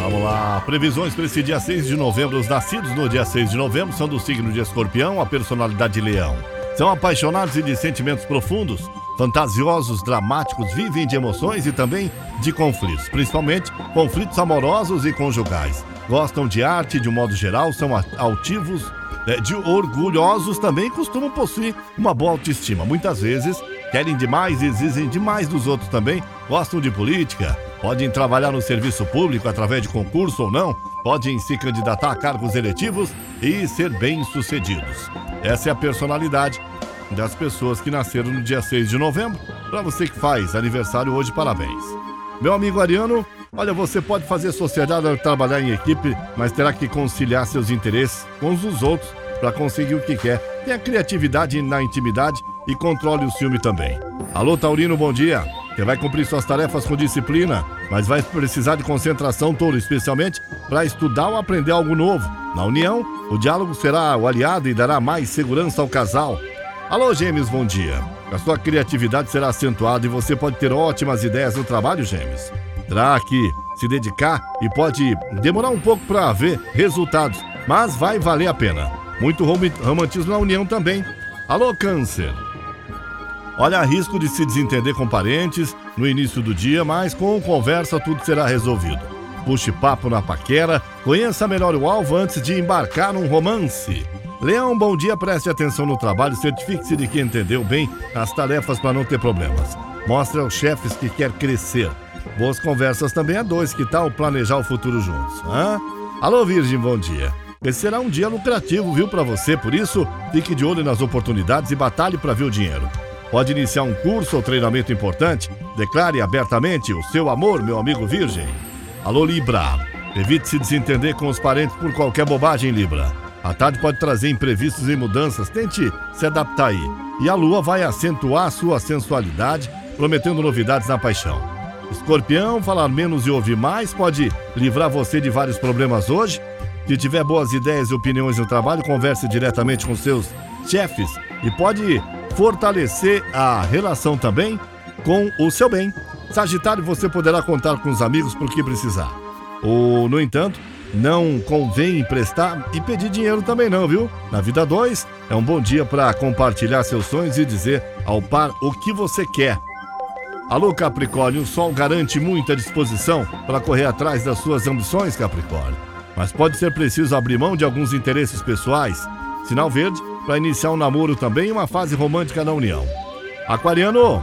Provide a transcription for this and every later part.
Vamos lá, previsões para esse dia 6 de novembro. Os nascidos no dia 6 de novembro são do signo de escorpião, a personalidade de leão. São apaixonados e de sentimentos profundos, fantasiosos, dramáticos, vivem de emoções e também de conflitos, principalmente conflitos amorosos e conjugais. Gostam de arte de um modo geral, são altivos, eh, de orgulhosos também costumam possuir uma boa autoestima. Muitas vezes querem demais exigem demais dos outros também, gostam de política, podem trabalhar no serviço público através de concurso ou não, podem se candidatar a cargos eletivos e ser bem-sucedidos. Essa é a personalidade das pessoas que nasceram no dia 6 de novembro. Para você que faz aniversário hoje, parabéns. Meu amigo Ariano, olha, você pode fazer sociedade trabalhar em equipe, mas terá que conciliar seus interesses com os dos outros para conseguir o que quer. Tenha criatividade na intimidade e controle o ciúme também. Alô, Taurino, bom dia. Você vai cumprir suas tarefas com disciplina, mas vai precisar de concentração toda, especialmente para estudar ou aprender algo novo. Na união, o diálogo será o aliado e dará mais segurança ao casal. Alô, Gêmeos, bom dia. A sua criatividade será acentuada e você pode ter ótimas ideias no trabalho, Gêmeos. Terá que se dedicar e pode demorar um pouco para ver resultados, mas vai valer a pena. Muito rom- romantismo na união também. Alô, Câncer. Olha, risco de se desentender com parentes no início do dia, mas com conversa tudo será resolvido. Puxe papo na paquera, conheça melhor o alvo antes de embarcar num romance. Leão, bom dia, preste atenção no trabalho, certifique-se de que entendeu bem as tarefas para não ter problemas. Mostre aos chefes que quer crescer. Boas conversas também a dois, que tal planejar o futuro juntos? Hã? Alô, Virgem, bom dia. Esse será um dia lucrativo, viu, para você, por isso, fique de olho nas oportunidades e batalhe para ver o dinheiro. Pode iniciar um curso ou treinamento importante? Declare abertamente o seu amor, meu amigo Virgem. Alô, Libra. Evite se desentender com os parentes por qualquer bobagem, Libra. A tarde pode trazer imprevistos e mudanças, tente se adaptar aí. E a lua vai acentuar sua sensualidade, prometendo novidades na paixão. Escorpião, falar menos e ouvir mais pode livrar você de vários problemas hoje. Se tiver boas ideias e opiniões no trabalho, converse diretamente com seus chefes e pode fortalecer a relação também com o seu bem. Sagitário, você poderá contar com os amigos por que precisar. Ou, no entanto, não convém emprestar e pedir dinheiro também não, viu? Na vida 2, é um bom dia para compartilhar seus sonhos e dizer ao par o que você quer. Alô, Capricórnio, o sol garante muita disposição para correr atrás das suas ambições, Capricórnio. Mas pode ser preciso abrir mão de alguns interesses pessoais. Sinal verde para iniciar um namoro também e uma fase romântica na união. Aquariano,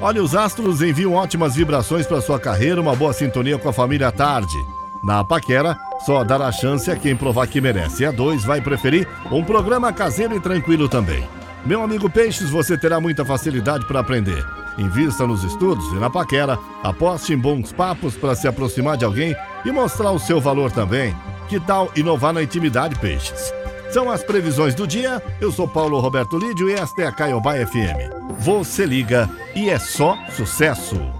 olha, os astros enviam ótimas vibrações para sua carreira, uma boa sintonia com a família à tarde. Na paquera, só dará chance a quem provar que merece. E a dois vai preferir um programa caseiro e tranquilo também. Meu amigo Peixes, você terá muita facilidade para aprender. Invista nos estudos e na paquera, aposte em bons papos para se aproximar de alguém e mostrar o seu valor também. Que tal inovar na intimidade, Peixes? São as previsões do dia. Eu sou Paulo Roberto Lídio e esta é a Caiobá FM. Você liga e é só sucesso.